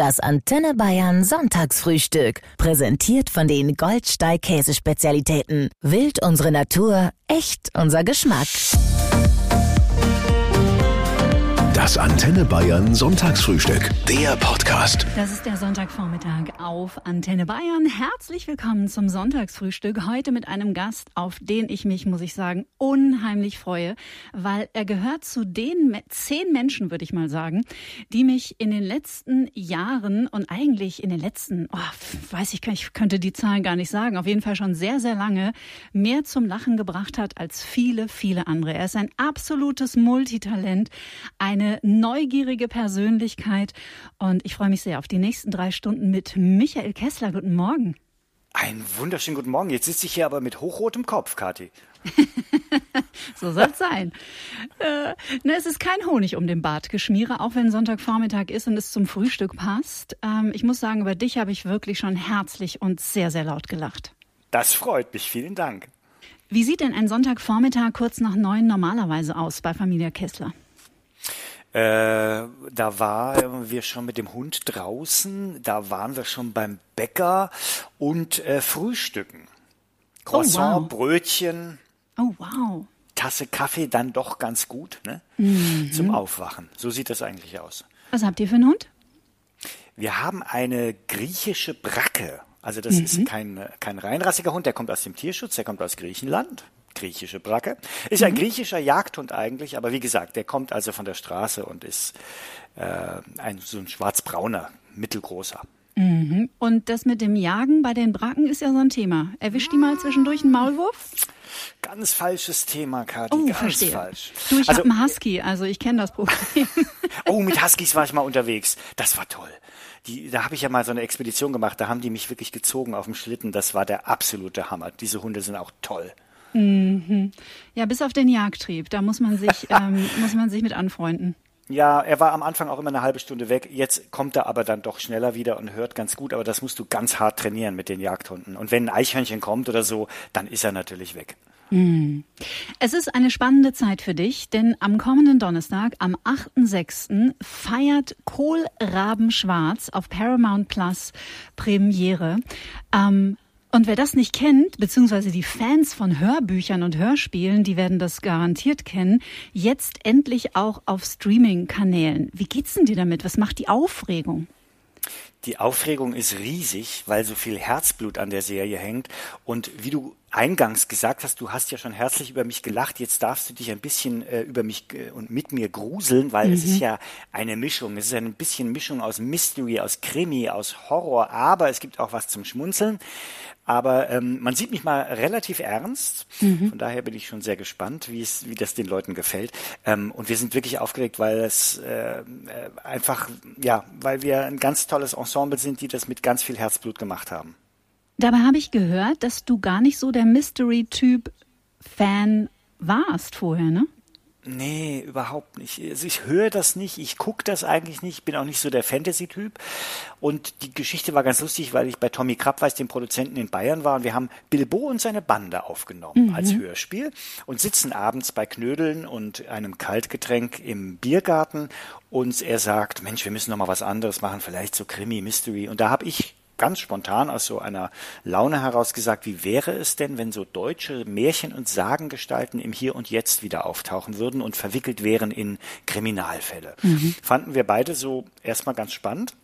Das Antenne Bayern Sonntagsfrühstück. Präsentiert von den Goldsteig Käsespezialitäten. Wild unsere Natur, echt unser Geschmack. Das Antenne Bayern Sonntagsfrühstück. Der Podcast. Das ist der Sonntagvormittag auf Antenne Bayern. Herzlich willkommen zum Sonntagsfrühstück. Heute mit einem Gast, auf den ich mich, muss ich sagen, unheimlich freue, weil er gehört zu den zehn Menschen, würde ich mal sagen, die mich in den letzten Jahren und eigentlich in den letzten, oh, weiß ich, ich könnte die Zahlen gar nicht sagen, auf jeden Fall schon sehr, sehr lange mehr zum Lachen gebracht hat als viele, viele andere. Er ist ein absolutes Multitalent, eine neugierige Persönlichkeit. Und ich freue mich sehr auf die nächsten drei Stunden mit Michael Kessler. Guten Morgen. Einen wunderschönen guten Morgen. Jetzt sitze ich hier aber mit hochrotem Kopf, Kathi. so soll es sein. Äh, ne, es ist kein Honig um den Bart geschmiere, auch wenn Sonntagvormittag ist und es zum Frühstück passt. Ähm, ich muss sagen, über dich habe ich wirklich schon herzlich und sehr, sehr laut gelacht. Das freut mich. Vielen Dank. Wie sieht denn ein Sonntagvormittag kurz nach neun normalerweise aus bei Familie Kessler? Äh, da waren wir schon mit dem Hund draußen, da waren wir schon beim Bäcker und äh, Frühstücken. Croissant, oh, wow. Brötchen. Oh wow. Tasse Kaffee dann doch ganz gut, ne? Mhm. Zum Aufwachen. So sieht das eigentlich aus. Was habt ihr für einen Hund? Wir haben eine griechische Bracke. Also das mhm. ist kein, kein reinrassiger Hund, der kommt aus dem Tierschutz, der kommt aus Griechenland griechische Bracke. Ist mhm. ein griechischer Jagdhund eigentlich, aber wie gesagt, der kommt also von der Straße und ist äh, ein so ein schwarzbrauner, mittelgroßer. Mhm. Und das mit dem Jagen bei den Bracken ist ja so ein Thema. Erwischt die mal zwischendurch einen Maulwurf? Ganz falsches Thema, Kathi. Oh, ganz verstehe. falsch. Du, ich also, habe einen Husky, also ich kenne das Problem. oh, mit Huskys war ich mal unterwegs. Das war toll. Die, da habe ich ja mal so eine Expedition gemacht, da haben die mich wirklich gezogen auf dem Schlitten. Das war der absolute Hammer. Diese Hunde sind auch toll. Mhm. Ja, bis auf den Jagdtrieb, da muss man sich, ähm, muss man sich mit anfreunden. Ja, er war am Anfang auch immer eine halbe Stunde weg. Jetzt kommt er aber dann doch schneller wieder und hört ganz gut. Aber das musst du ganz hart trainieren mit den Jagdhunden. Und wenn ein Eichhörnchen kommt oder so, dann ist er natürlich weg. Mhm. Es ist eine spannende Zeit für dich, denn am kommenden Donnerstag, am 8.6., feiert Kohlraben Schwarz auf Paramount Plus Premiere. Ähm, und wer das nicht kennt, beziehungsweise die Fans von Hörbüchern und Hörspielen, die werden das garantiert kennen, jetzt endlich auch auf Streaming-Kanälen. Wie geht's denn dir damit? Was macht die Aufregung? Die Aufregung ist riesig, weil so viel Herzblut an der Serie hängt. Und wie du eingangs gesagt hast, du hast ja schon herzlich über mich gelacht. Jetzt darfst du dich ein bisschen äh, über mich äh, und mit mir gruseln, weil mhm. es ist ja eine Mischung. Es ist ein bisschen Mischung aus Mystery, aus Krimi, aus Horror, aber es gibt auch was zum Schmunzeln. Aber ähm, man sieht mich mal relativ ernst. Mhm. Von daher bin ich schon sehr gespannt, wie es, wie das den Leuten gefällt. Ähm, und wir sind wirklich aufgeregt, weil es äh, äh, einfach, ja, weil wir ein ganz tolles Ensemble sind, die das mit ganz viel Herzblut gemacht haben. Dabei habe ich gehört, dass du gar nicht so der Mystery-Typ Fan warst vorher, ne? Nee, überhaupt nicht. Also ich höre das nicht, ich gucke das eigentlich nicht, bin auch nicht so der Fantasy-Typ. Und die Geschichte war ganz lustig, weil ich bei Tommy Krabweis, dem Produzenten in Bayern war, und wir haben Bilbo und seine Bande aufgenommen mhm. als Hörspiel und sitzen abends bei Knödeln und einem Kaltgetränk im Biergarten und er sagt, Mensch, wir müssen noch mal was anderes machen, vielleicht so Krimi, Mystery. Und da habe ich ganz spontan aus so einer Laune heraus gesagt, wie wäre es denn, wenn so deutsche Märchen- und Sagengestalten im Hier und Jetzt wieder auftauchen würden und verwickelt wären in Kriminalfälle. Mhm. Fanden wir beide so erstmal ganz spannend.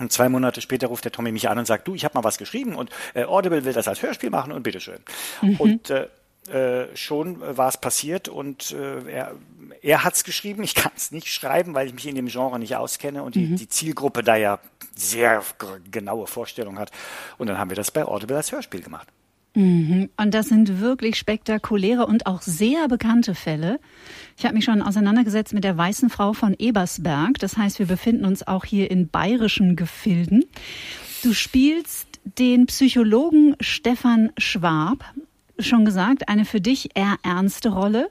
Und zwei Monate später ruft der Tommy mich an und sagt, du, ich habe mal was geschrieben und äh, Audible will das als Hörspiel machen und bitteschön. Mhm. Und äh, äh, schon war es passiert und äh, er, er hat es geschrieben. Ich kann es nicht schreiben, weil ich mich in dem Genre nicht auskenne und die, mhm. die Zielgruppe da ja sehr genaue Vorstellung hat. Und dann haben wir das bei Audible als Hörspiel gemacht. Mhm. Und das sind wirklich spektakuläre und auch sehr bekannte Fälle. Ich habe mich schon auseinandergesetzt mit der weißen Frau von Ebersberg. Das heißt, wir befinden uns auch hier in bayerischen Gefilden. Du spielst den Psychologen Stefan Schwab schon gesagt, eine für dich eher ernste Rolle.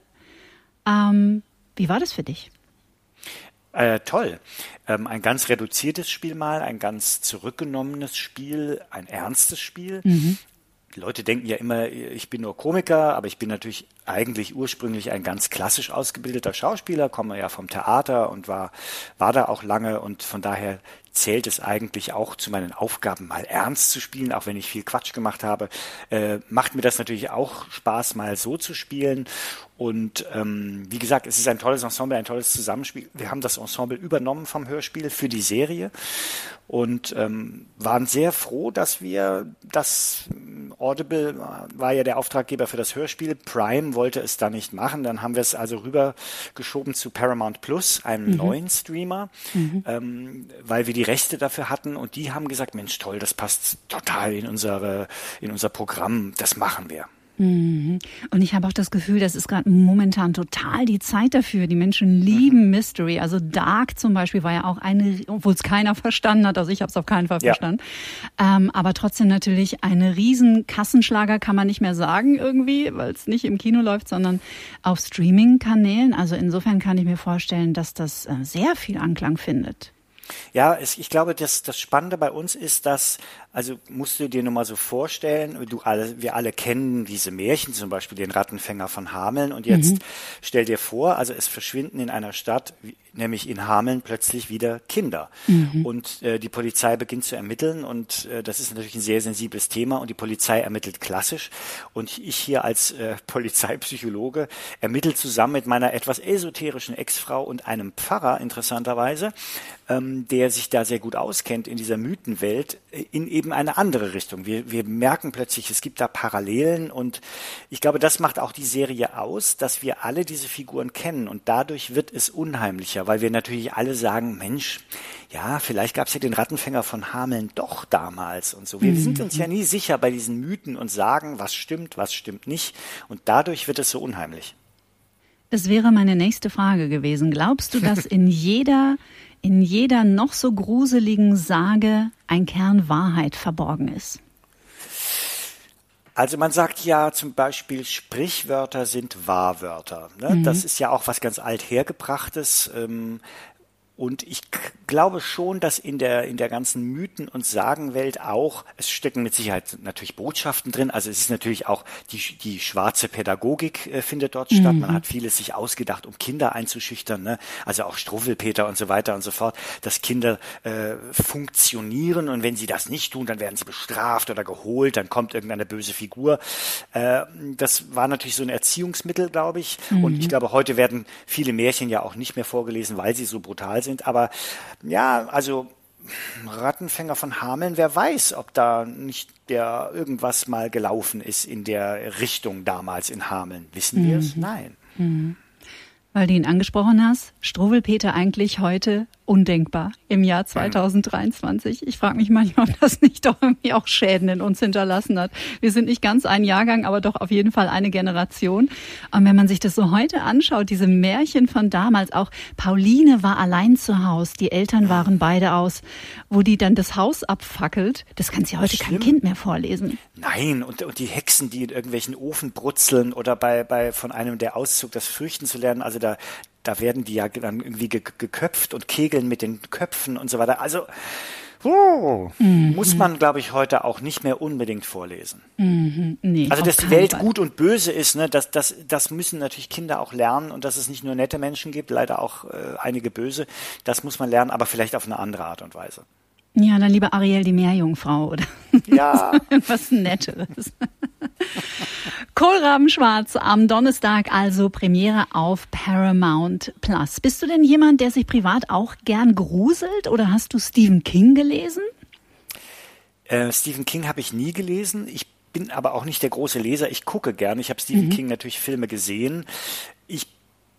Ähm, wie war das für dich? Äh, toll. Ähm, ein ganz reduziertes Spiel mal, ein ganz zurückgenommenes Spiel, ein ernstes Spiel. Mhm. Die Leute denken ja immer, ich bin nur Komiker, aber ich bin natürlich eigentlich ursprünglich ein ganz klassisch ausgebildeter Schauspieler, komme ja vom Theater und war, war da auch lange und von daher zählt es eigentlich auch zu meinen Aufgaben, mal ernst zu spielen, auch wenn ich viel Quatsch gemacht habe. Äh, macht mir das natürlich auch Spaß, mal so zu spielen. Und ähm, wie gesagt, es ist ein tolles Ensemble, ein tolles Zusammenspiel. Wir haben das Ensemble übernommen vom Hörspiel für die Serie und ähm, waren sehr froh, dass wir das Audible war ja der Auftraggeber für das Hörspiel. Prime wollte es da nicht machen. Dann haben wir es also rübergeschoben zu Paramount Plus, einem mhm. neuen Streamer, mhm. ähm, weil wir die Rechte dafür hatten und die haben gesagt, Mensch, toll, das passt total in unsere, in unser Programm, das machen wir. Mhm. Und ich habe auch das Gefühl, das ist gerade momentan total die Zeit dafür. Die Menschen lieben mhm. Mystery. Also Dark zum Beispiel war ja auch eine, obwohl es keiner verstanden hat. Also ich habe es auf keinen Fall ja. verstanden. Ähm, aber trotzdem natürlich eine riesen Kassenschlager kann man nicht mehr sagen irgendwie, weil es nicht im Kino läuft, sondern auf Streaming-Kanälen. Also insofern kann ich mir vorstellen, dass das äh, sehr viel Anklang findet. Ja, es, ich glaube, das, das Spannende bei uns ist, dass, also musst du dir nur mal so vorstellen, du alle, wir alle kennen diese Märchen, zum Beispiel den Rattenfänger von Hameln. Und jetzt mhm. stell dir vor, also es verschwinden in einer Stadt, nämlich in Hameln plötzlich wieder Kinder. Mhm. und äh, die Polizei beginnt zu ermitteln. Und äh, das ist natürlich ein sehr sensibles Thema. Und die Polizei ermittelt klassisch. Und ich hier als äh, Polizeipsychologe ermittelt zusammen mit meiner etwas esoterischen Ex-Frau und einem Pfarrer interessanterweise ähm, der sich da sehr gut auskennt in dieser Mythenwelt, äh, in eben eine andere Richtung. Wir, wir merken plötzlich, es gibt da Parallelen und ich glaube, das macht auch die Serie aus, dass wir alle diese Figuren kennen und dadurch wird es unheimlicher, weil wir natürlich alle sagen, Mensch, ja, vielleicht gab es ja den Rattenfänger von Hameln doch damals und so. Wir mhm. sind uns ja nie sicher bei diesen Mythen und sagen, was stimmt, was stimmt nicht und dadurch wird es so unheimlich. Das wäre meine nächste Frage gewesen. Glaubst du, dass in jeder in jeder noch so gruseligen Sage ein Kern Wahrheit verborgen ist? Also man sagt ja zum Beispiel, Sprichwörter sind Wahrwörter. Ne? Mhm. Das ist ja auch was ganz althergebrachtes. Ähm, und ich glaube schon, dass in der, in der ganzen Mythen- und Sagenwelt auch, es stecken mit Sicherheit natürlich Botschaften drin. Also es ist natürlich auch die, die schwarze Pädagogik äh, findet dort mhm. statt. Man hat vieles sich ausgedacht, um Kinder einzuschüchtern. Ne? Also auch Struffelpeter und so weiter und so fort, dass Kinder äh, funktionieren und wenn sie das nicht tun, dann werden sie bestraft oder geholt, dann kommt irgendeine böse Figur. Äh, das war natürlich so ein Erziehungsmittel, glaube ich. Mhm. Und ich glaube, heute werden viele Märchen ja auch nicht mehr vorgelesen, weil sie so brutal sind. Aber ja, also Rattenfänger von Hameln, wer weiß, ob da nicht der irgendwas mal gelaufen ist in der Richtung damals in Hameln. Wissen wir es? Mhm. Nein. Mhm. Weil du ihn angesprochen hast, Struwelpeter eigentlich heute undenkbar im Jahr 2023. Ich frage mich manchmal, ob das nicht doch irgendwie auch Schäden in uns hinterlassen hat. Wir sind nicht ganz ein Jahrgang, aber doch auf jeden Fall eine Generation. Und wenn man sich das so heute anschaut, diese Märchen von damals, auch Pauline war allein zu Hause, die Eltern waren beide aus, wo die dann das Haus abfackelt, das kann sie heute kein Kind mehr vorlesen. Nein, und, und die Hexen, die in irgendwelchen Ofen brutzeln oder bei, bei von einem der Auszug das Fürchten zu lernen, also da, da werden die ja dann irgendwie geköpft und kegeln mit den Köpfen und so weiter. Also oh, mhm. muss man, glaube ich, heute auch nicht mehr unbedingt vorlesen. Mhm. Nee, also, dass die Welt Fall. gut und böse ist, ne, das, das, das müssen natürlich Kinder auch lernen und dass es nicht nur nette Menschen gibt, leider auch äh, einige böse, das muss man lernen, aber vielleicht auf eine andere Art und Weise. Ja, dann lieber Ariel die Meerjungfrau oder ja. was Netteres. Kohlrabenschwarz am Donnerstag also Premiere auf Paramount Plus. Bist du denn jemand, der sich privat auch gern gruselt oder hast du Stephen King gelesen? Äh, Stephen King habe ich nie gelesen. Ich bin aber auch nicht der große Leser. Ich gucke gern. Ich habe Stephen mhm. King natürlich Filme gesehen. Ich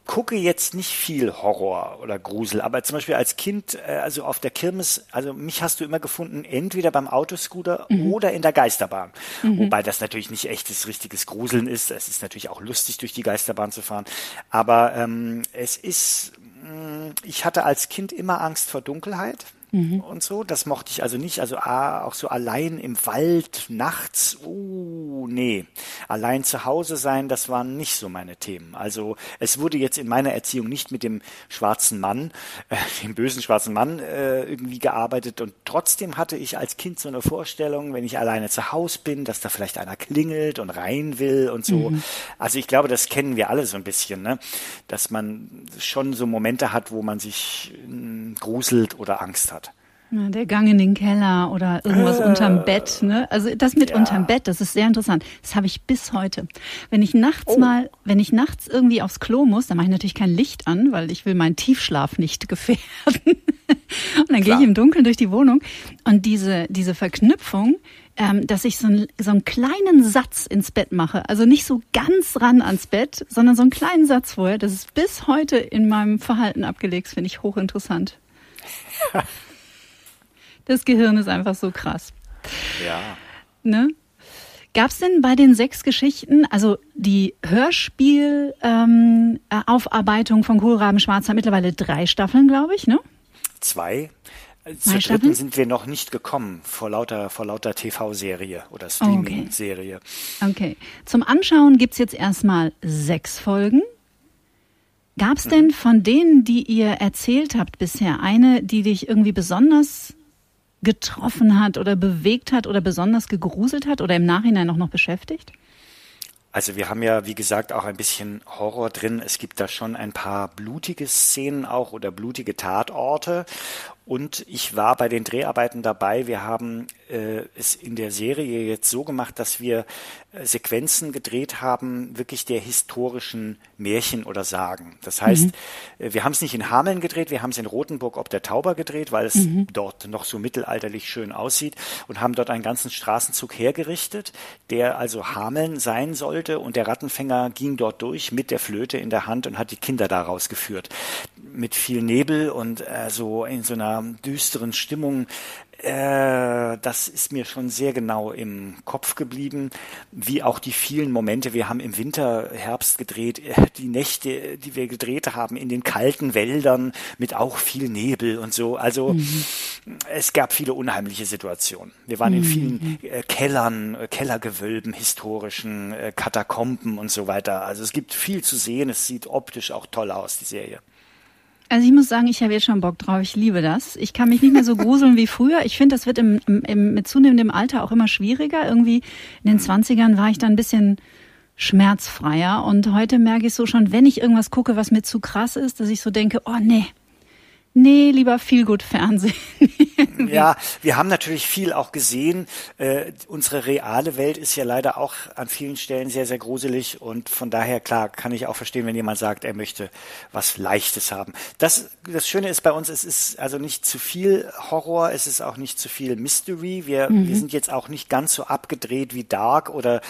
gucke jetzt nicht viel Horror oder Grusel, aber zum Beispiel als Kind, äh, also auf der Kirmes, also mich hast du immer gefunden, entweder beim Autoscooter mhm. oder in der Geisterbahn. Mhm. Wobei das natürlich nicht echtes, richtiges Gruseln ist. Es ist natürlich auch lustig, durch die Geisterbahn zu fahren. Aber ähm, es ist, mh, mm, ich hatte als Kind immer Angst vor Dunkelheit mhm. und so. Das mochte ich also nicht. Also ah, auch so allein im Wald nachts, uh, nee. Allein zu Hause sein, das waren nicht so meine Themen. Also es wurde jetzt in meiner Erziehung nicht mit dem schwarzen Mann, äh, dem bösen schwarzen Mann äh, irgendwie gearbeitet und trotzdem hatte ich als Kind so eine Vorstellung, wenn ich alleine zu Hause bin, dass da vielleicht einer klingelt und rein will und so. Mhm. Also ich glaube, das kennen wir alle so ein bisschen, ne? dass man schon so Momente hat, wo man sich äh, gruselt oder Angst hat. Ja, der Gang in den Keller oder irgendwas äh, unterm Bett. Ne? Also das mit ja. unterm Bett, das ist sehr interessant. Das habe ich bis heute. Wenn ich nachts oh. mal, wenn ich nachts irgendwie aufs Klo muss, dann mache ich natürlich kein Licht an, weil ich will meinen Tiefschlaf nicht gefährden. und dann gehe ich im Dunkeln durch die Wohnung. Und diese, diese Verknüpfung, ähm, dass ich so, ein, so einen kleinen Satz ins Bett mache. Also nicht so ganz ran ans Bett, sondern so einen kleinen Satz vorher. Das ist bis heute in meinem Verhalten abgelegt. Finde ich hochinteressant. Das Gehirn ist einfach so krass. Ja. Ne? Gab es denn bei den sechs Geschichten, also die Hörspiel-Aufarbeitung ähm, von Kohlraben Schwarz hat mittlerweile drei Staffeln, glaube ich, ne? Zwei. Zur dritten sind wir noch nicht gekommen vor lauter, vor lauter TV-Serie oder Streaming-Serie. Okay. okay. Zum Anschauen gibt's jetzt erstmal sechs Folgen. Gab's mhm. denn von denen, die ihr erzählt habt bisher, eine, die dich irgendwie besonders getroffen hat oder bewegt hat oder besonders gegruselt hat oder im Nachhinein auch noch beschäftigt? Also wir haben ja, wie gesagt, auch ein bisschen Horror drin. Es gibt da schon ein paar blutige Szenen auch oder blutige Tatorte. Und ich war bei den Dreharbeiten dabei. Wir haben äh, es in der Serie jetzt so gemacht, dass wir äh, Sequenzen gedreht haben, wirklich der historischen Märchen oder Sagen. Das heißt, mhm. äh, wir haben es nicht in Hameln gedreht, wir haben es in Rothenburg ob der Tauber gedreht, weil es mhm. dort noch so mittelalterlich schön aussieht und haben dort einen ganzen Straßenzug hergerichtet, der also Hameln sein sollte und der Rattenfänger ging dort durch mit der Flöte in der Hand und hat die Kinder da rausgeführt. Mit viel Nebel und äh, so in so einer düsteren Stimmung, äh, das ist mir schon sehr genau im Kopf geblieben, wie auch die vielen Momente. Wir haben im Winter, Herbst gedreht, äh, die Nächte, die wir gedreht haben, in den kalten Wäldern mit auch viel Nebel und so. Also mhm. es gab viele unheimliche Situationen. Wir waren mhm. in vielen äh, Kellern, äh, Kellergewölben, historischen äh, Katakomben und so weiter. Also es gibt viel zu sehen. Es sieht optisch auch toll aus, die Serie. Also ich muss sagen, ich habe jetzt schon Bock drauf. Ich liebe das. Ich kann mich nicht mehr so gruseln wie früher. Ich finde, das wird im, im, mit zunehmendem Alter auch immer schwieriger. Irgendwie in den Zwanzigern war ich da ein bisschen schmerzfreier und heute merke ich so schon, wenn ich irgendwas gucke, was mir zu krass ist, dass ich so denke, oh nee, Nee, lieber viel gut Fernsehen. ja, wir haben natürlich viel auch gesehen. Äh, unsere reale Welt ist ja leider auch an vielen Stellen sehr, sehr gruselig und von daher, klar, kann ich auch verstehen, wenn jemand sagt, er möchte was Leichtes haben. Das, das Schöne ist bei uns, es ist also nicht zu viel Horror, es ist auch nicht zu viel Mystery. Wir, mhm. wir sind jetzt auch nicht ganz so abgedreht wie Dark oder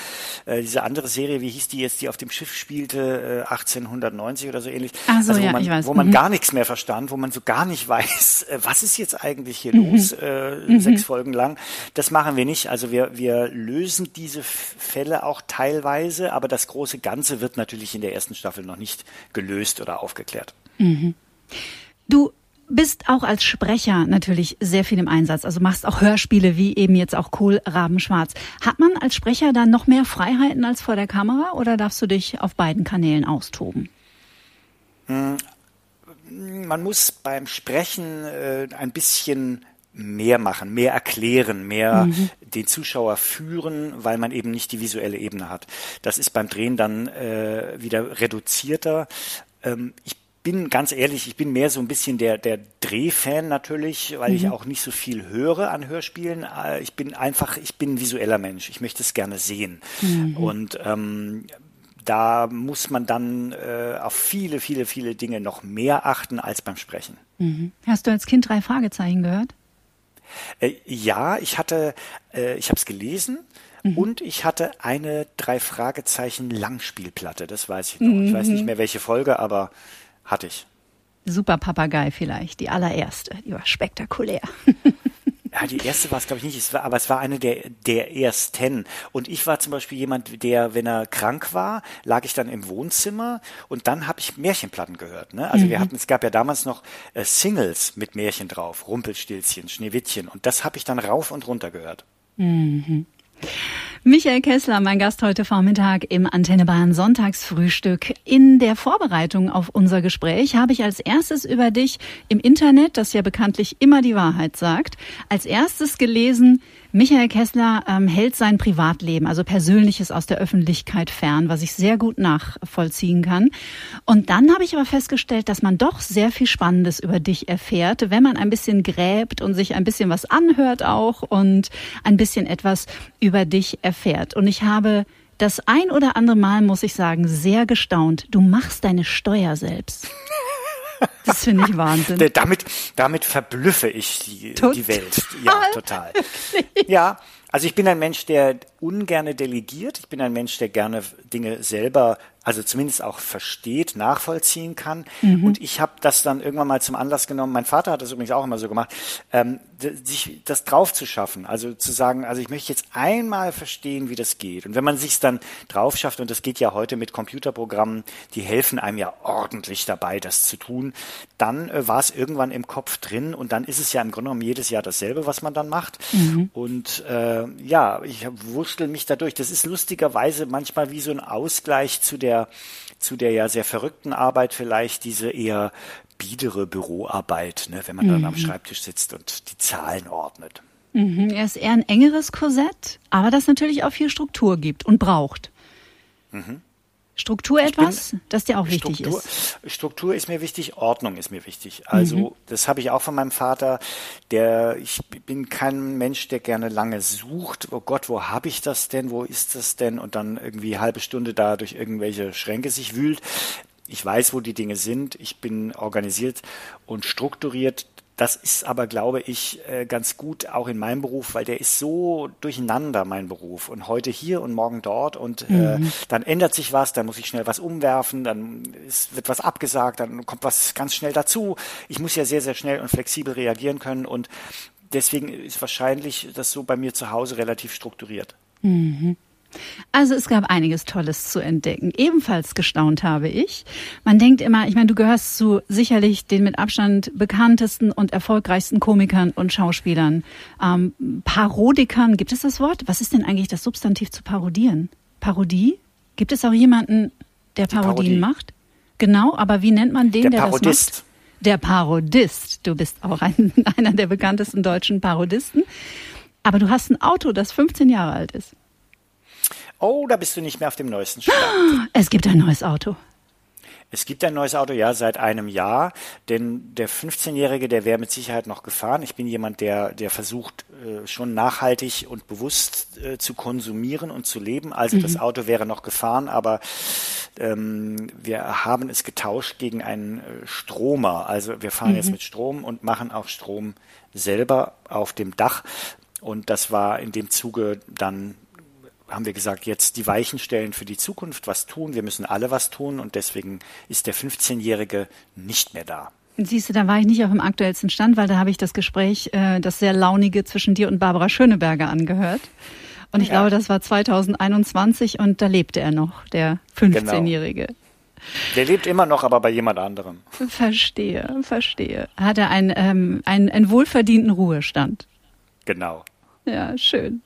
äh, diese andere Serie, wie hieß die jetzt, die auf dem Schiff spielte, äh, 1890 oder so ähnlich. Ach so, also, wo ja, man, ich weiß. wo man mhm. gar nichts mehr verstand, wo man so gar nicht weiß, äh, was ist jetzt eigentlich hier mhm. los, äh, mhm. sechs Folgen lang. Das machen wir nicht. Also wir, wir lösen diese Fälle auch teilweise, aber das große Ganze wird natürlich in der ersten Staffel noch nicht gelöst oder aufgeklärt. Mhm. Du bist auch als Sprecher natürlich sehr viel im Einsatz. Also machst auch Hörspiele wie eben jetzt auch Kohl Rabenschwarz. Hat man als Sprecher dann noch mehr Freiheiten als vor der Kamera oder darfst du dich auf beiden Kanälen austoben? Man muss beim Sprechen äh, ein bisschen mehr machen, mehr erklären, mehr mhm. den Zuschauer führen, weil man eben nicht die visuelle Ebene hat. Das ist beim Drehen dann äh, wieder reduzierter. Ähm, ich bin ganz ehrlich, ich bin mehr so ein bisschen der, der Drehfan natürlich, weil mhm. ich auch nicht so viel höre an Hörspielen. Äh, ich bin einfach, ich bin ein visueller Mensch. Ich möchte es gerne sehen. Mhm. Und ähm, da muss man dann äh, auf viele, viele, viele Dinge noch mehr achten als beim Sprechen. Mhm. Hast du als Kind drei Fragezeichen gehört? Äh, ja, ich hatte, äh, ich habe es gelesen. Mhm. Und ich hatte eine drei Fragezeichen Langspielplatte, das weiß ich noch. Mhm. Ich weiß nicht mhm. mehr welche Folge, aber hatte ich. Super Papagei vielleicht, die allererste, die war spektakulär. Ja, die erste war es, glaube ich, nicht, es war, aber es war eine der, der ersten. Und ich war zum Beispiel jemand, der, wenn er krank war, lag ich dann im Wohnzimmer und dann habe ich Märchenplatten gehört. Ne? Also mhm. wir hatten, es gab ja damals noch äh, Singles mit Märchen drauf, Rumpelstilzchen, Schneewittchen und das habe ich dann rauf und runter gehört. Mhm. Michael Kessler, mein Gast heute Vormittag im Antenne Bayern Sonntagsfrühstück. In der Vorbereitung auf unser Gespräch habe ich als erstes über dich im Internet, das ja bekanntlich immer die Wahrheit sagt, als erstes gelesen, Michael Kessler ähm, hält sein Privatleben, also Persönliches aus der Öffentlichkeit fern, was ich sehr gut nachvollziehen kann. Und dann habe ich aber festgestellt, dass man doch sehr viel Spannendes über dich erfährt, wenn man ein bisschen gräbt und sich ein bisschen was anhört auch und ein bisschen etwas über dich erfährt. Und ich habe das ein oder andere Mal, muss ich sagen, sehr gestaunt. Du machst deine Steuer selbst. Das finde ich Wahnsinn. damit, damit verblüffe ich die, die Welt. Ja, total. Ja, also ich bin ein Mensch, der ungerne delegiert. Ich bin ein Mensch, der gerne Dinge selber also zumindest auch versteht, nachvollziehen kann. Mhm. Und ich habe das dann irgendwann mal zum Anlass genommen. Mein Vater hat das übrigens auch immer so gemacht, ähm, sich das drauf zu schaffen. Also zu sagen, also ich möchte jetzt einmal verstehen, wie das geht. Und wenn man sich dann drauf schafft, und das geht ja heute mit Computerprogrammen, die helfen einem ja ordentlich dabei, das zu tun, dann äh, war es irgendwann im Kopf drin und dann ist es ja im Grunde genommen jedes Jahr dasselbe, was man dann macht. Mhm. Und äh, ja, ich wurschtel mich dadurch. Das ist lustigerweise manchmal wie so ein Ausgleich zu der zu der ja sehr verrückten Arbeit vielleicht diese eher biedere Büroarbeit, ne, wenn man mhm. dann am mhm. Schreibtisch sitzt und die Zahlen ordnet. Mhm, er ist eher ein engeres Korsett, aber das natürlich auch viel Struktur gibt und braucht. Mhm. Struktur etwas, bin, das dir auch wichtig Struktur, ist? Struktur ist mir wichtig, Ordnung ist mir wichtig. Also mhm. das habe ich auch von meinem Vater. Der, ich bin kein Mensch, der gerne lange sucht. Oh Gott, wo habe ich das denn? Wo ist das denn? Und dann irgendwie halbe Stunde da durch irgendwelche Schränke sich wühlt. Ich weiß, wo die Dinge sind. Ich bin organisiert und strukturiert. Das ist aber, glaube ich, äh, ganz gut auch in meinem Beruf, weil der ist so durcheinander, mein Beruf. Und heute hier und morgen dort. Und äh, mhm. dann ändert sich was, dann muss ich schnell was umwerfen, dann ist, wird was abgesagt, dann kommt was ganz schnell dazu. Ich muss ja sehr, sehr schnell und flexibel reagieren können. Und deswegen ist wahrscheinlich das so bei mir zu Hause relativ strukturiert. Mhm. Also es gab einiges Tolles zu entdecken. Ebenfalls gestaunt habe ich. Man denkt immer, ich meine, du gehörst zu sicherlich den mit Abstand bekanntesten und erfolgreichsten Komikern und Schauspielern. Ähm, Parodikern, gibt es das Wort? Was ist denn eigentlich das Substantiv zu parodieren? Parodie? Gibt es auch jemanden, der Parodien macht? Genau, aber wie nennt man den, der, der Parodist. das macht? Der Parodist. Du bist auch ein, einer der bekanntesten deutschen Parodisten. Aber du hast ein Auto, das 15 Jahre alt ist. Oh, da bist du nicht mehr auf dem neuesten Stand. Es gibt ein neues Auto. Es gibt ein neues Auto, ja, seit einem Jahr, denn der 15-Jährige, der wäre mit Sicherheit noch gefahren. Ich bin jemand, der, der versucht, äh, schon nachhaltig und bewusst äh, zu konsumieren und zu leben. Also mhm. das Auto wäre noch gefahren, aber ähm, wir haben es getauscht gegen einen äh, Stromer. Also wir fahren mhm. jetzt mit Strom und machen auch Strom selber auf dem Dach. Und das war in dem Zuge dann haben wir gesagt, jetzt die Weichen stellen für die Zukunft, was tun. Wir müssen alle was tun und deswegen ist der 15-Jährige nicht mehr da. Siehst du, da war ich nicht auf dem aktuellsten Stand, weil da habe ich das Gespräch, äh, das sehr launige zwischen dir und Barbara Schöneberger angehört. Und ich ja. glaube, das war 2021 und da lebte er noch, der 15-Jährige. Genau. Der lebt immer noch, aber bei jemand anderem. Verstehe, verstehe. Hat er einen, ähm, einen, einen wohlverdienten Ruhestand? Genau. Ja, schön.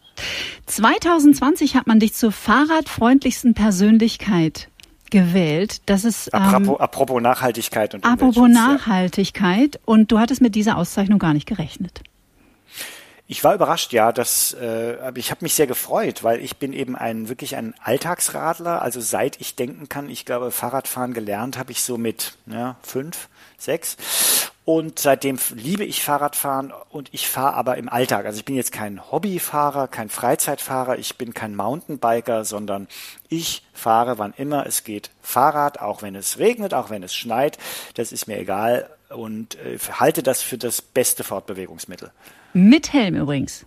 2020 hat man dich zur fahrradfreundlichsten Persönlichkeit gewählt. Das ist ähm, apropos, apropos Nachhaltigkeit und apropos Nachhaltigkeit ja. und du hattest mit dieser Auszeichnung gar nicht gerechnet. Ich war überrascht, ja, das, äh, ich habe mich sehr gefreut, weil ich bin eben ein wirklich ein Alltagsradler. Also seit ich denken kann, ich glaube, Fahrradfahren gelernt habe ich so mit ja, fünf, sechs. Und seitdem liebe ich Fahrradfahren und ich fahre aber im Alltag. Also ich bin jetzt kein Hobbyfahrer, kein Freizeitfahrer, ich bin kein Mountainbiker, sondern ich fahre, wann immer es geht, Fahrrad, auch wenn es regnet, auch wenn es schneit. Das ist mir egal und äh, halte das für das beste Fortbewegungsmittel. Mit Helm übrigens.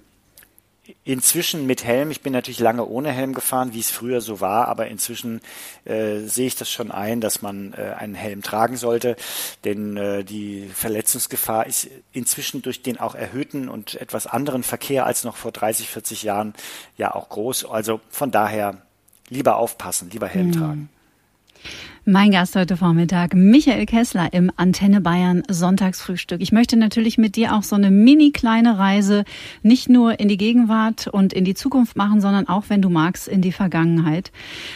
Inzwischen mit Helm. Ich bin natürlich lange ohne Helm gefahren, wie es früher so war, aber inzwischen äh, sehe ich das schon ein, dass man äh, einen Helm tragen sollte, denn äh, die Verletzungsgefahr ist inzwischen durch den auch erhöhten und etwas anderen Verkehr als noch vor 30, 40 Jahren ja auch groß. Also von daher lieber aufpassen, lieber Helm hm. tragen. Mein Gast heute Vormittag, Michael Kessler im Antenne Bayern Sonntagsfrühstück. Ich möchte natürlich mit dir auch so eine mini kleine Reise nicht nur in die Gegenwart und in die Zukunft machen, sondern auch, wenn du magst, in die Vergangenheit.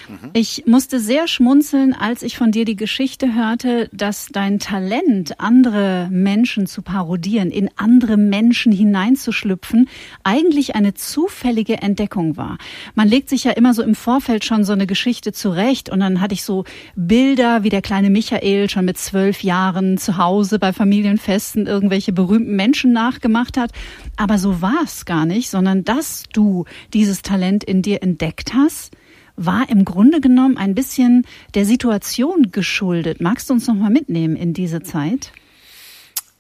Mhm. Ich musste sehr schmunzeln, als ich von dir die Geschichte hörte, dass dein Talent, andere Menschen zu parodieren, in andere Menschen hineinzuschlüpfen, eigentlich eine zufällige Entdeckung war. Man legt sich ja immer so im Vorfeld schon so eine Geschichte zurecht und dann hatte ich so Bilder, wie der kleine Michael schon mit zwölf Jahren zu Hause bei Familienfesten irgendwelche berühmten Menschen nachgemacht hat. Aber so war es gar nicht, sondern dass du dieses Talent in dir entdeckt hast, war im Grunde genommen ein bisschen der Situation geschuldet. Magst du uns noch mal mitnehmen in diese Zeit?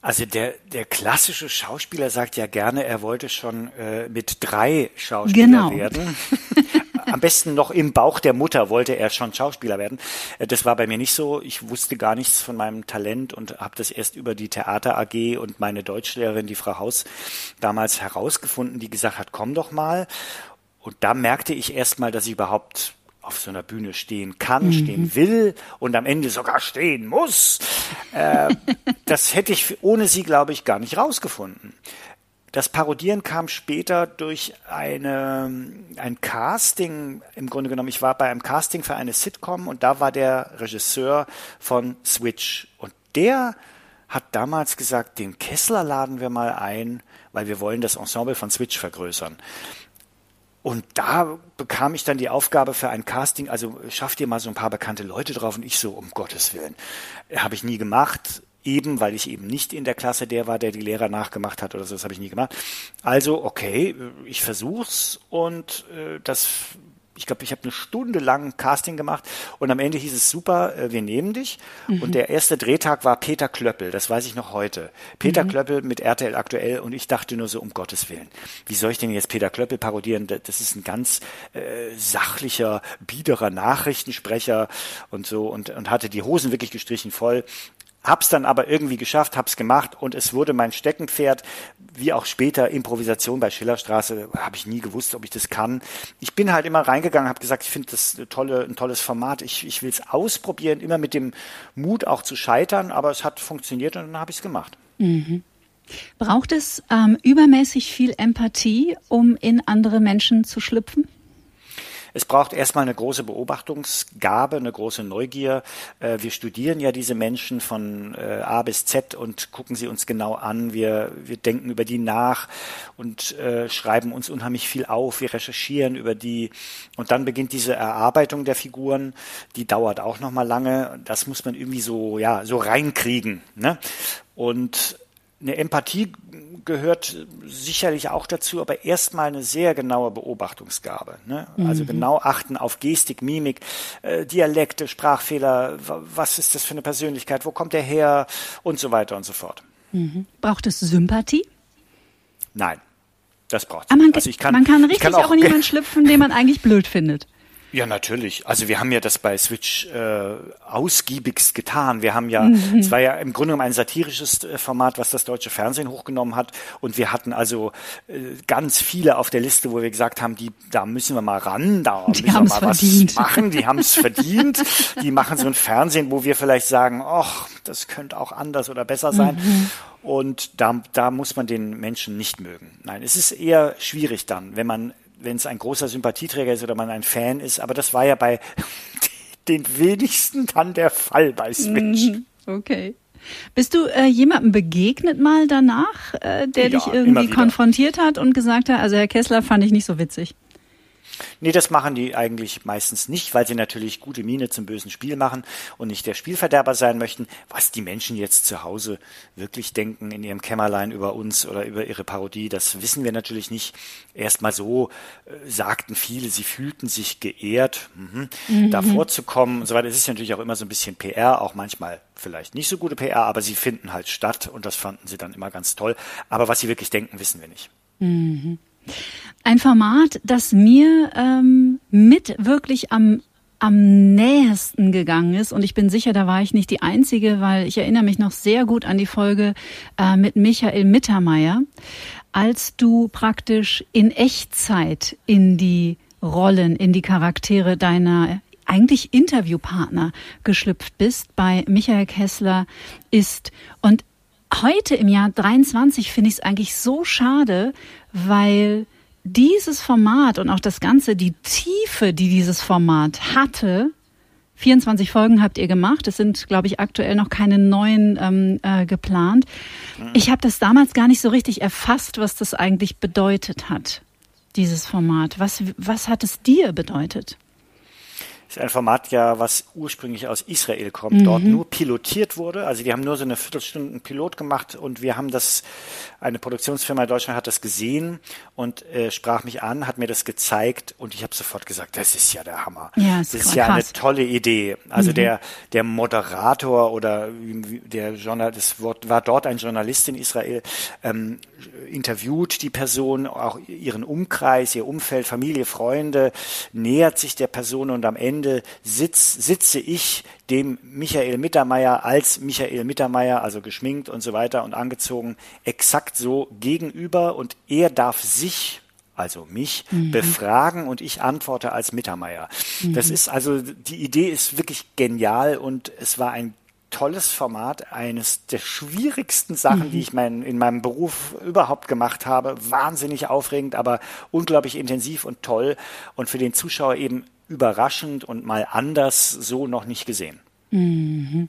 Also der, der klassische Schauspieler sagt ja gerne, er wollte schon äh, mit drei Schauspieler genau. werden. am besten noch im Bauch der Mutter wollte er schon Schauspieler werden. Äh, das war bei mir nicht so. Ich wusste gar nichts von meinem Talent und habe das erst über die Theater AG und meine Deutschlehrerin, die Frau Haus, damals herausgefunden, die gesagt hat, komm doch mal. Und da merkte ich erst mal, dass ich überhaupt auf so einer Bühne stehen kann, mhm. stehen will und am Ende sogar stehen muss. Äh, das hätte ich ohne sie, glaube ich, gar nicht rausgefunden. Das Parodieren kam später durch eine, ein Casting, im Grunde genommen. Ich war bei einem Casting für eine Sitcom und da war der Regisseur von Switch. Und der hat damals gesagt, den Kessler laden wir mal ein, weil wir wollen das Ensemble von Switch vergrößern. Und da bekam ich dann die Aufgabe für ein Casting, also schafft ihr mal so ein paar bekannte Leute drauf und ich so, um Gottes Willen. Habe ich nie gemacht eben weil ich eben nicht in der Klasse der war, der die Lehrer nachgemacht hat oder so, das habe ich nie gemacht. Also, okay, ich versuch's und äh, das ich glaube, ich habe eine Stunde lang Casting gemacht und am Ende hieß es super, äh, wir nehmen dich. Mhm. Und der erste Drehtag war Peter Klöppel, das weiß ich noch heute. Peter mhm. Klöppel mit RTL aktuell und ich dachte nur so, um Gottes Willen, wie soll ich denn jetzt Peter Klöppel parodieren? Das ist ein ganz äh, sachlicher, biederer Nachrichtensprecher und so und, und hatte die Hosen wirklich gestrichen voll. Hab's dann aber irgendwie geschafft, hab's gemacht und es wurde mein Steckenpferd, wie auch später Improvisation bei Schillerstraße, habe ich nie gewusst, ob ich das kann. Ich bin halt immer reingegangen, habe gesagt, ich finde das tolle, ein tolles Format, ich, ich will es ausprobieren, immer mit dem Mut auch zu scheitern, aber es hat funktioniert und dann habe ich es gemacht. Mhm. Braucht es ähm, übermäßig viel Empathie, um in andere Menschen zu schlüpfen? Es braucht erstmal eine große Beobachtungsgabe, eine große Neugier. Äh, wir studieren ja diese Menschen von äh, A bis Z und gucken sie uns genau an. Wir, wir denken über die nach und äh, schreiben uns unheimlich viel auf. Wir recherchieren über die und dann beginnt diese Erarbeitung der Figuren. Die dauert auch noch mal lange. Das muss man irgendwie so ja so reinkriegen. Ne? Und eine Empathie gehört sicherlich auch dazu, aber erstmal eine sehr genaue Beobachtungsgabe. Ne? Also mhm. genau achten auf Gestik, Mimik, äh, Dialekte, Sprachfehler, was ist das für eine Persönlichkeit, wo kommt er her und so weiter und so fort. Mhm. Braucht es Sympathie? Nein, das braucht es. Aber man, also kann, man kann richtig kann auch, auch in jemanden schlüpfen, den man eigentlich blöd findet. Ja, natürlich. Also wir haben ja das bei Switch äh, ausgiebigst getan. Wir haben ja, mhm. es war ja im Grunde genommen ein satirisches äh, Format, was das deutsche Fernsehen hochgenommen hat. Und wir hatten also äh, ganz viele auf der Liste, wo wir gesagt haben, die, da müssen wir mal ran, da die müssen wir mal verdient. was machen. Die haben es verdient. Die machen so ein Fernsehen, wo wir vielleicht sagen, ach, das könnte auch anders oder besser sein. Mhm. Und da, da muss man den Menschen nicht mögen. Nein, es ist eher schwierig dann, wenn man wenn es ein großer Sympathieträger ist oder man ein Fan ist. Aber das war ja bei den wenigsten dann der Fall bei Switch. Mhm. Okay. Bist du äh, jemandem begegnet mal danach, äh, der ja, dich irgendwie konfrontiert hat und gesagt hat, also Herr Kessler fand ich nicht so witzig? Nee, das machen die eigentlich meistens nicht, weil sie natürlich gute Miene zum bösen Spiel machen und nicht der Spielverderber sein möchten. Was die Menschen jetzt zu Hause wirklich denken in ihrem Kämmerlein über uns oder über ihre Parodie, das wissen wir natürlich nicht. Erstmal so äh, sagten viele, sie fühlten sich geehrt, mhm, mhm. davor zu kommen und so weiter. Es ist natürlich auch immer so ein bisschen PR, auch manchmal vielleicht nicht so gute PR, aber sie finden halt statt und das fanden sie dann immer ganz toll. Aber was sie wirklich denken, wissen wir nicht. Mhm. Ein Format, das mir ähm, mit wirklich am am nähesten gegangen ist. Und ich bin sicher, da war ich nicht die Einzige, weil ich erinnere mich noch sehr gut an die Folge äh, mit Michael Mittermeier, als du praktisch in Echtzeit in die Rollen, in die Charaktere deiner eigentlich Interviewpartner geschlüpft bist bei Michael Kessler ist. Und heute im Jahr 23 finde ich es eigentlich so schade, weil dieses Format und auch das Ganze, die Tiefe, die dieses Format hatte, 24 Folgen habt ihr gemacht. Es sind, glaube ich, aktuell noch keine neuen ähm, äh, geplant. Ich habe das damals gar nicht so richtig erfasst, was das eigentlich bedeutet hat, dieses Format. Was, was hat es dir bedeutet? Ist ein Format ja, was ursprünglich aus Israel kommt, mhm. dort nur pilotiert wurde. Also die haben nur so eine Viertelstunde Pilot gemacht und wir haben das, eine Produktionsfirma in Deutschland hat das gesehen und äh, sprach mich an, hat mir das gezeigt und ich habe sofort gesagt, das ist ja der Hammer. Ja, das ist ja krass. eine tolle Idee. Also mhm. der, der Moderator oder der Journalist, war dort ein Journalist in Israel, ähm, interviewt die Person, auch ihren Umkreis, ihr Umfeld, Familie, Freunde, nähert sich der Person und am Ende Ende sitz, sitze ich dem Michael Mittermeier als Michael Mittermeier, also geschminkt und so weiter und angezogen, exakt so gegenüber und er darf sich also mich, mhm. befragen und ich antworte als Mittermeier. Mhm. Das ist also, die Idee ist wirklich genial und es war ein tolles Format, eines der schwierigsten Sachen, mhm. die ich mein, in meinem Beruf überhaupt gemacht habe. Wahnsinnig aufregend, aber unglaublich intensiv und toll und für den Zuschauer eben überraschend und mal anders so noch nicht gesehen. Mhm.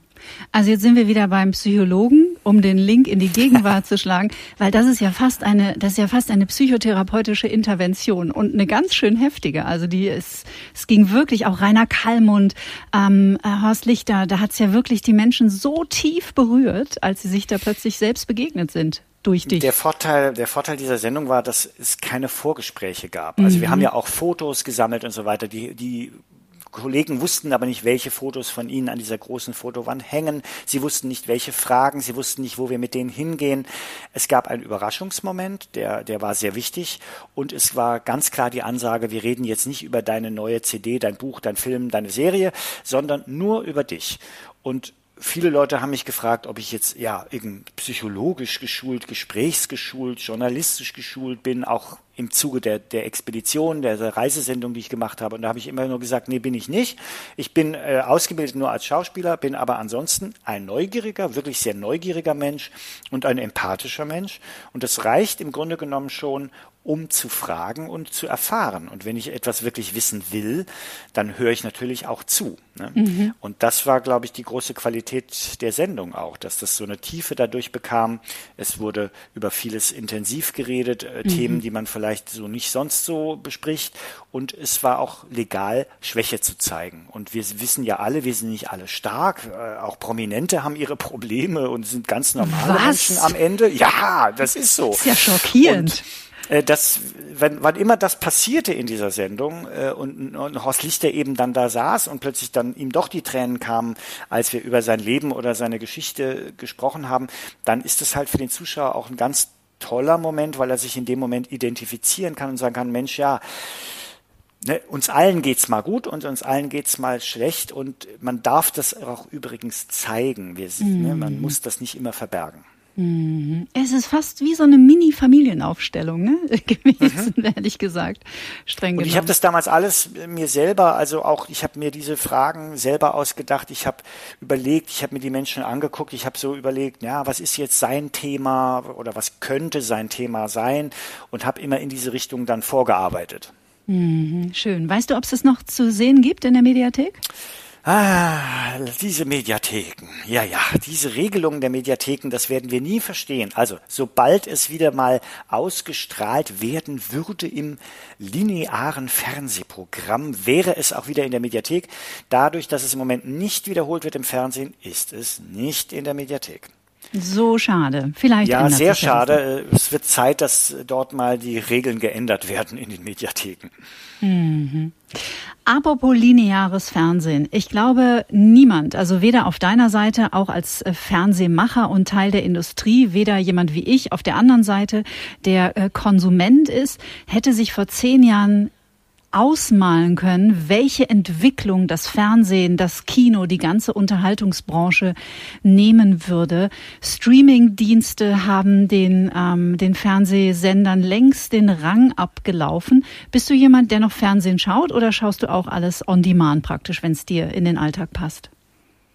Also jetzt sind wir wieder beim Psychologen, um den Link in die Gegenwart zu schlagen, weil das ist ja fast eine, das ist ja fast eine psychotherapeutische Intervention und eine ganz schön heftige. Also die ist, es ging wirklich auch Rainer Kallmund, ähm, äh, Horst Lichter, da hat es ja wirklich die Menschen so tief berührt, als sie sich da plötzlich selbst begegnet sind durch dich. Der Vorteil, der Vorteil dieser Sendung war, dass es keine Vorgespräche gab. Also mhm. wir haben ja auch Fotos gesammelt und so weiter. Die, die Kollegen wussten aber nicht, welche Fotos von ihnen an dieser großen Fotowand hängen. Sie wussten nicht, welche Fragen. Sie wussten nicht, wo wir mit denen hingehen. Es gab einen Überraschungsmoment, der, der war sehr wichtig. Und es war ganz klar die Ansage, wir reden jetzt nicht über deine neue CD, dein Buch, dein Film, deine Serie, sondern nur über dich. Und viele Leute haben mich gefragt, ob ich jetzt ja psychologisch geschult, gesprächsgeschult, journalistisch geschult bin, auch im Zuge der, der Expedition, der, der Reisesendung, die ich gemacht habe. Und da habe ich immer nur gesagt, nee, bin ich nicht. Ich bin äh, ausgebildet nur als Schauspieler, bin aber ansonsten ein neugieriger, wirklich sehr neugieriger Mensch und ein empathischer Mensch. Und das reicht im Grunde genommen schon, um zu fragen und zu erfahren. Und wenn ich etwas wirklich wissen will, dann höre ich natürlich auch zu. Ne? Mhm. Und das war, glaube ich, die große Qualität der Sendung auch, dass das so eine Tiefe dadurch bekam. Es wurde über vieles intensiv geredet, äh, mhm. Themen, die man vielleicht so nicht sonst so bespricht. Und es war auch legal, Schwäche zu zeigen. Und wir wissen ja alle, wir sind nicht alle stark. Äh, auch Prominente haben ihre Probleme und sind ganz normale Was? Menschen am Ende. Ja, das ist so. Das ist ja schockierend. Und äh, das, wenn, wann immer das passierte in dieser Sendung äh, und, und Horst Lichter eben dann da saß und plötzlich dann ihm doch die Tränen kamen, als wir über sein Leben oder seine Geschichte gesprochen haben, dann ist es halt für den Zuschauer auch ein ganz toller Moment, weil er sich in dem Moment identifizieren kann und sagen kann, Mensch, ja, ne, uns allen geht's mal gut und uns allen geht's mal schlecht und man darf das auch übrigens zeigen. Wir, mhm. ne, man mhm. muss das nicht immer verbergen. Mhm. Es ist fast wie so eine Mini-Familienaufstellung, ne? gewesen, mhm. ehrlich gesagt. Streng Und ich habe das damals alles mir selber, also auch, ich habe mir diese Fragen selber ausgedacht. Ich habe überlegt, ich habe mir die Menschen angeguckt. Ich habe so überlegt, ja, was ist jetzt sein Thema oder was könnte sein Thema sein? Und habe immer in diese Richtung dann vorgearbeitet. Mhm. Schön. Weißt du, ob es das noch zu sehen gibt in der Mediathek? Ah, diese Mediatheken. Ja, ja, diese Regelungen der Mediatheken, das werden wir nie verstehen. Also, sobald es wieder mal ausgestrahlt werden würde im linearen Fernsehprogramm, wäre es auch wieder in der Mediathek. Dadurch, dass es im Moment nicht wiederholt wird im Fernsehen, ist es nicht in der Mediathek. So schade. Vielleicht. Ja, sehr schade. Es wird Zeit, dass dort mal die Regeln geändert werden in den Mediatheken. Mhm. Apropos lineares Fernsehen. Ich glaube, niemand, also weder auf deiner Seite, auch als äh, Fernsehmacher und Teil der Industrie, weder jemand wie ich auf der anderen Seite, der äh, Konsument ist, hätte sich vor zehn Jahren ausmalen können, welche Entwicklung das Fernsehen, das Kino, die ganze Unterhaltungsbranche nehmen würde. Streaming-Dienste haben den, ähm, den Fernsehsendern längst den Rang abgelaufen. Bist du jemand, der noch Fernsehen schaut oder schaust du auch alles on demand praktisch, wenn es dir in den Alltag passt?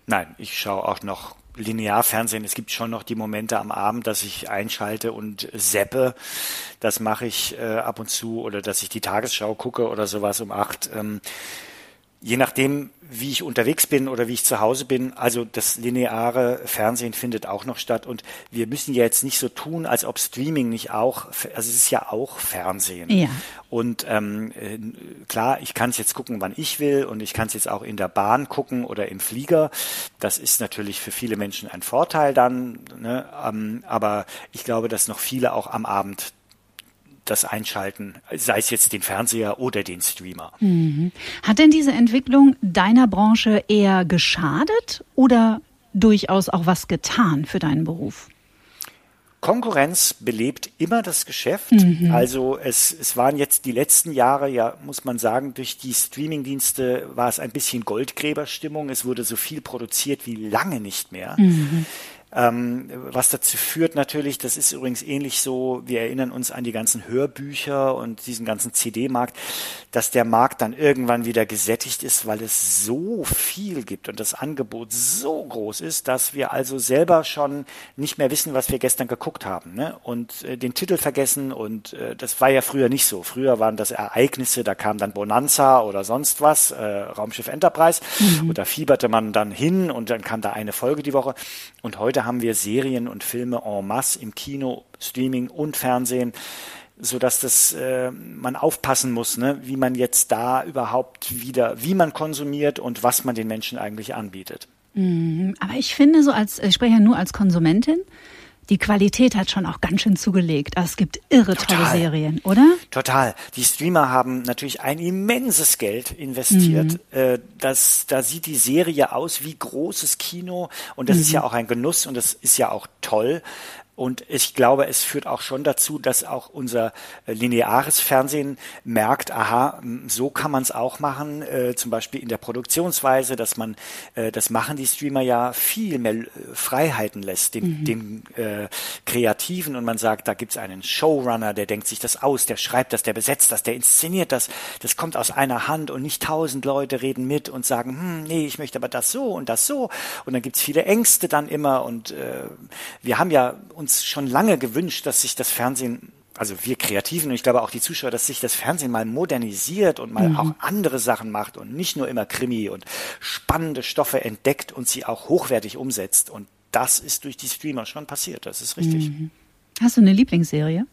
Nein, ich schaue auch noch Linearfernsehen. Es gibt schon noch die Momente am Abend, dass ich einschalte und seppe. Das mache ich äh, ab und zu oder dass ich die Tagesschau gucke oder sowas um acht. Ähm, je nachdem, wie ich unterwegs bin oder wie ich zu Hause bin, also das lineare Fernsehen findet auch noch statt und wir müssen ja jetzt nicht so tun, als ob Streaming nicht auch, also es ist ja auch Fernsehen. Ja. Und ähm, äh, klar, ich kann es jetzt gucken, wann ich will und ich kann es jetzt auch in der Bahn gucken oder im Flieger. Das ist natürlich für viele Menschen ein Vorteil dann, ne? ähm, aber ich glaube, dass noch viele auch am Abend das einschalten, sei es jetzt den Fernseher oder den Streamer. Mhm. Hat denn diese Entwicklung deiner Branche eher geschadet oder durchaus auch was getan für deinen Beruf? Konkurrenz belebt immer das Geschäft. Mhm. Also es, es waren jetzt die letzten Jahre, ja, muss man sagen, durch die Streamingdienste war es ein bisschen Goldgräberstimmung. Es wurde so viel produziert wie lange nicht mehr. Mhm. Ähm, was dazu führt natürlich, das ist übrigens ähnlich so, wir erinnern uns an die ganzen Hörbücher und diesen ganzen CD-Markt, dass der Markt dann irgendwann wieder gesättigt ist, weil es so viel gibt und das Angebot so groß ist, dass wir also selber schon nicht mehr wissen, was wir gestern geguckt haben ne? und äh, den Titel vergessen und äh, das war ja früher nicht so. Früher waren das Ereignisse, da kam dann Bonanza oder sonst was, äh, Raumschiff Enterprise mhm. und da fieberte man dann hin und dann kam da eine Folge die Woche und heute haben wir Serien und Filme en masse im Kino, Streaming und Fernsehen so dass das äh, man aufpassen muss, ne, wie man jetzt da überhaupt wieder, wie man konsumiert und was man den Menschen eigentlich anbietet. Mhm. Aber ich finde so als, ich spreche ja nur als Konsumentin, die Qualität hat schon auch ganz schön zugelegt. Also es gibt irre Total. tolle Serien, oder? Total. Die Streamer haben natürlich ein immenses Geld investiert. Mhm. Äh, das, da sieht die Serie aus wie großes Kino und das mhm. ist ja auch ein Genuss und das ist ja auch toll. Und ich glaube, es führt auch schon dazu, dass auch unser äh, lineares Fernsehen merkt, aha, so kann man es auch machen, äh, zum Beispiel in der Produktionsweise, dass man, äh, das machen die Streamer ja viel mehr äh, Freiheiten lässt, den, mhm. den äh, Kreativen. Und man sagt, da gibt's einen Showrunner, der denkt sich das aus, der schreibt das, der besetzt das, der inszeniert das, das kommt aus einer Hand und nicht tausend Leute reden mit und sagen, hm, nee, ich möchte aber das so und das so. Und dann gibt's viele Ängste dann immer. Und äh, wir haben ja uns schon lange gewünscht, dass sich das Fernsehen also wir Kreativen und ich glaube auch die Zuschauer, dass sich das Fernsehen mal modernisiert und mal mhm. auch andere Sachen macht und nicht nur immer Krimi und spannende Stoffe entdeckt und sie auch hochwertig umsetzt. Und das ist durch die Streamer schon passiert, das ist richtig. Mhm. Hast du eine Lieblingsserie?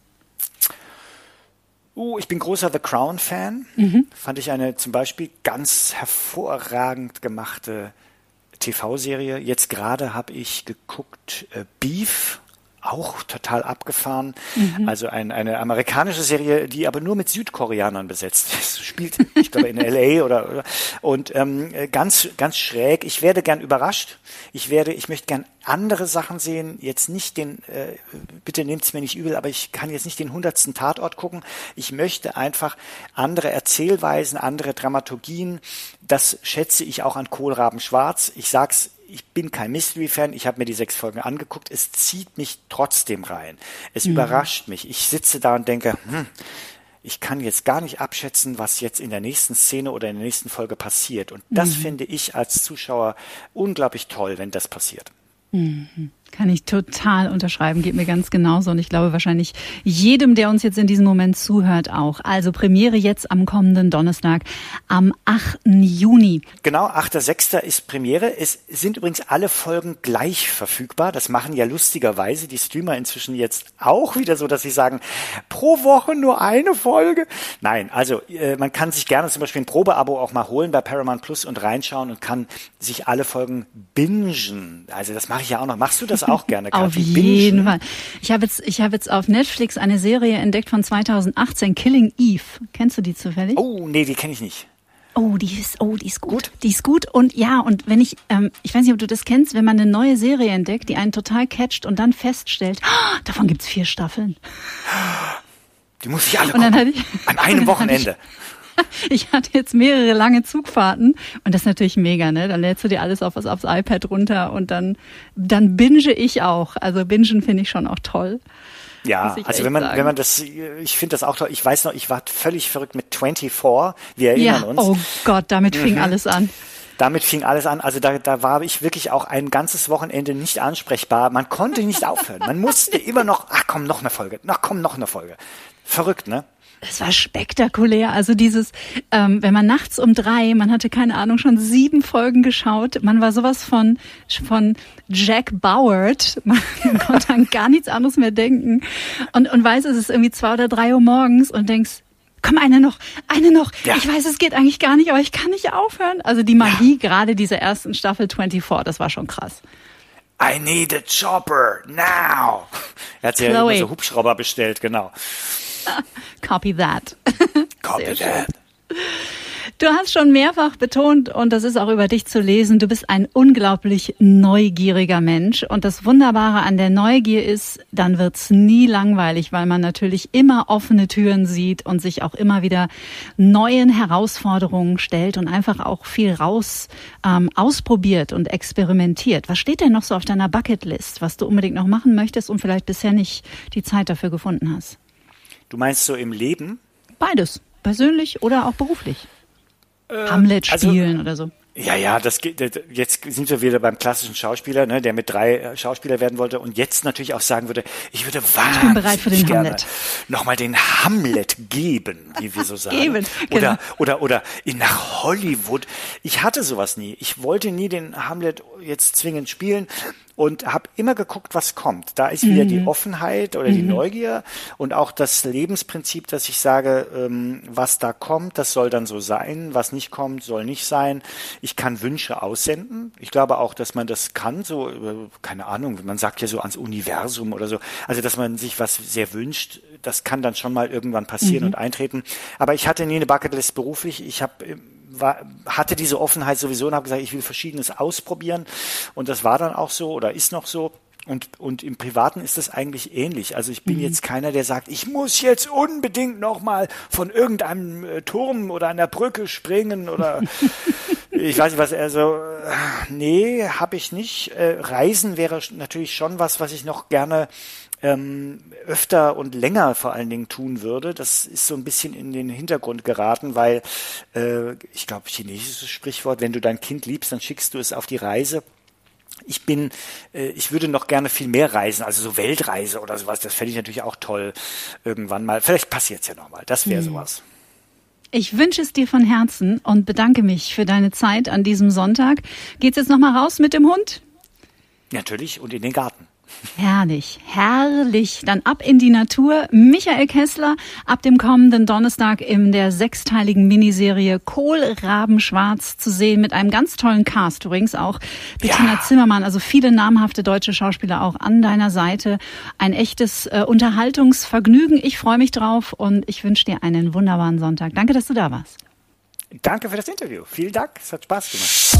Uh, ich bin großer The Crown-Fan. Mhm. Fand ich eine zum Beispiel ganz hervorragend gemachte TV-Serie. Jetzt gerade habe ich geguckt äh, Beef auch total abgefahren. Mhm. Also ein, eine amerikanische Serie, die aber nur mit Südkoreanern besetzt ist. Spielt, ich glaube, in LA oder, oder und ähm, ganz, ganz schräg. Ich werde gern überrascht. Ich werde, ich möchte gern andere Sachen sehen. Jetzt nicht den, äh, bitte nehmt es mir nicht übel, aber ich kann jetzt nicht den hundertsten Tatort gucken. Ich möchte einfach andere Erzählweisen, andere Dramaturgien. Das schätze ich auch an Kohlraben Schwarz. Ich sag's ich bin kein Mystery-Fan, ich habe mir die sechs Folgen angeguckt, es zieht mich trotzdem rein. Es mhm. überrascht mich. Ich sitze da und denke, hm, ich kann jetzt gar nicht abschätzen, was jetzt in der nächsten Szene oder in der nächsten Folge passiert. Und das mhm. finde ich als Zuschauer unglaublich toll, wenn das passiert. Mhm. Kann ich total unterschreiben, geht mir ganz genauso und ich glaube wahrscheinlich jedem, der uns jetzt in diesem Moment zuhört, auch. Also Premiere jetzt am kommenden Donnerstag, am 8. Juni. Genau, 8.6. ist Premiere. Es sind übrigens alle Folgen gleich verfügbar. Das machen ja lustigerweise die Streamer inzwischen jetzt auch wieder so, dass sie sagen, pro Woche nur eine Folge. Nein, also äh, man kann sich gerne zum Beispiel ein Probeabo auch mal holen bei Paramount Plus und reinschauen und kann sich alle Folgen bingen. Also das mache ich ja auch noch. Machst du das das auch gerne. auf jeden Fall. Ich habe jetzt, ich habe jetzt auf Netflix eine Serie entdeckt von 2018, Killing Eve. Kennst du die zufällig? Oh, nee, die kenne ich nicht. Oh, die ist, oh, die ist gut. gut. Die ist gut. Und ja, und wenn ich, ähm, ich weiß nicht, ob du das kennst, wenn man eine neue Serie entdeckt, die einen total catcht und dann feststellt, oh, davon gibt's vier Staffeln. Die muss ich alle gucken. Ich, An einem Wochenende. ich hatte jetzt mehrere lange Zugfahrten und das ist natürlich mega, ne? Dann lädst du dir alles auf, aufs iPad runter und dann, dann binge ich auch. Also bingen finde ich schon auch toll. Ja, also wenn man, sagen. wenn man das, ich finde das auch toll. Ich weiß noch, ich war völlig verrückt mit 24. Wir erinnern ja, uns. Oh Gott, damit fing mhm. alles an damit fing alles an. Also da, da war ich wirklich auch ein ganzes Wochenende nicht ansprechbar. Man konnte nicht aufhören. Man musste immer noch, ach komm, noch eine Folge, ach komm, noch eine Folge. Verrückt, ne? Es war spektakulär. Also dieses, ähm, wenn man nachts um drei, man hatte keine Ahnung, schon sieben Folgen geschaut, man war sowas von, von Jack Bauert, man konnte an gar nichts anderes mehr denken und, und weiß, es ist irgendwie zwei oder drei Uhr morgens und denkst, komm, eine noch, eine noch. Ja. Ich weiß, es geht eigentlich gar nicht, aber ich kann nicht aufhören. Also die Magie ja. gerade dieser ersten Staffel 24, das war schon krass. I need a chopper now. Er hat sich ja immer so Hubschrauber bestellt, genau. Copy that. Copy that. Du hast schon mehrfach betont, und das ist auch über dich zu lesen, du bist ein unglaublich neugieriger Mensch. Und das Wunderbare an der Neugier ist, dann wird's nie langweilig, weil man natürlich immer offene Türen sieht und sich auch immer wieder neuen Herausforderungen stellt und einfach auch viel raus ähm, ausprobiert und experimentiert. Was steht denn noch so auf deiner Bucketlist, was du unbedingt noch machen möchtest und vielleicht bisher nicht die Zeit dafür gefunden hast? Du meinst so im Leben? Beides, persönlich oder auch beruflich. Äh, Hamlet also spielen also, oder so. Ja, ja, das geht, jetzt sind wir wieder beim klassischen Schauspieler, ne, der mit drei äh, Schauspieler werden wollte und jetzt natürlich auch sagen würde, ich würde wahnsinnig gerne nochmal den Hamlet geben, wie wir so sagen. geben, genau. Oder, oder, oder in nach Hollywood. Ich hatte sowas nie. Ich wollte nie den Hamlet jetzt zwingend spielen und habe immer geguckt, was kommt. Da ist wieder mhm. die Offenheit oder mhm. die Neugier und auch das Lebensprinzip, dass ich sage, ähm, was da kommt, das soll dann so sein, was nicht kommt, soll nicht sein. Ich kann Wünsche aussenden. Ich glaube auch, dass man das kann, so, äh, keine Ahnung, man sagt ja so ans Universum oder so. Also, dass man sich was sehr wünscht, das kann dann schon mal irgendwann passieren mhm. und eintreten. Aber ich hatte nie eine Bucketlist beruflich. Ich habe war, hatte diese Offenheit sowieso und habe gesagt, ich will Verschiedenes ausprobieren. Und das war dann auch so oder ist noch so. Und, und im Privaten ist das eigentlich ähnlich. Also ich bin mhm. jetzt keiner, der sagt, ich muss jetzt unbedingt nochmal von irgendeinem äh, Turm oder einer Brücke springen oder ich weiß nicht was. Also nee, habe ich nicht. Äh, Reisen wäre natürlich schon was, was ich noch gerne ähm, öfter und länger vor allen Dingen tun würde. Das ist so ein bisschen in den Hintergrund geraten, weil äh, ich glaube, chinesisches Sprichwort, wenn du dein Kind liebst, dann schickst du es auf die Reise. Ich bin, äh, ich würde noch gerne viel mehr reisen, also so Weltreise oder sowas. Das fände ich natürlich auch toll irgendwann mal. Vielleicht passiert es ja nochmal. Das wäre mhm. sowas. Ich wünsche es dir von Herzen und bedanke mich für deine Zeit an diesem Sonntag. Geht's jetzt nochmal raus mit dem Hund? Natürlich und in den Garten. Herrlich, herrlich. Dann ab in die Natur. Michael Kessler ab dem kommenden Donnerstag in der sechsteiligen Miniserie Kohlrabenschwarz zu sehen mit einem ganz tollen Cast übrigens auch. Bettina ja. Zimmermann, also viele namhafte deutsche Schauspieler auch an deiner Seite. Ein echtes äh, Unterhaltungsvergnügen. Ich freue mich drauf und ich wünsche dir einen wunderbaren Sonntag. Danke, dass du da warst. Danke für das Interview. Vielen Dank. Es hat Spaß gemacht.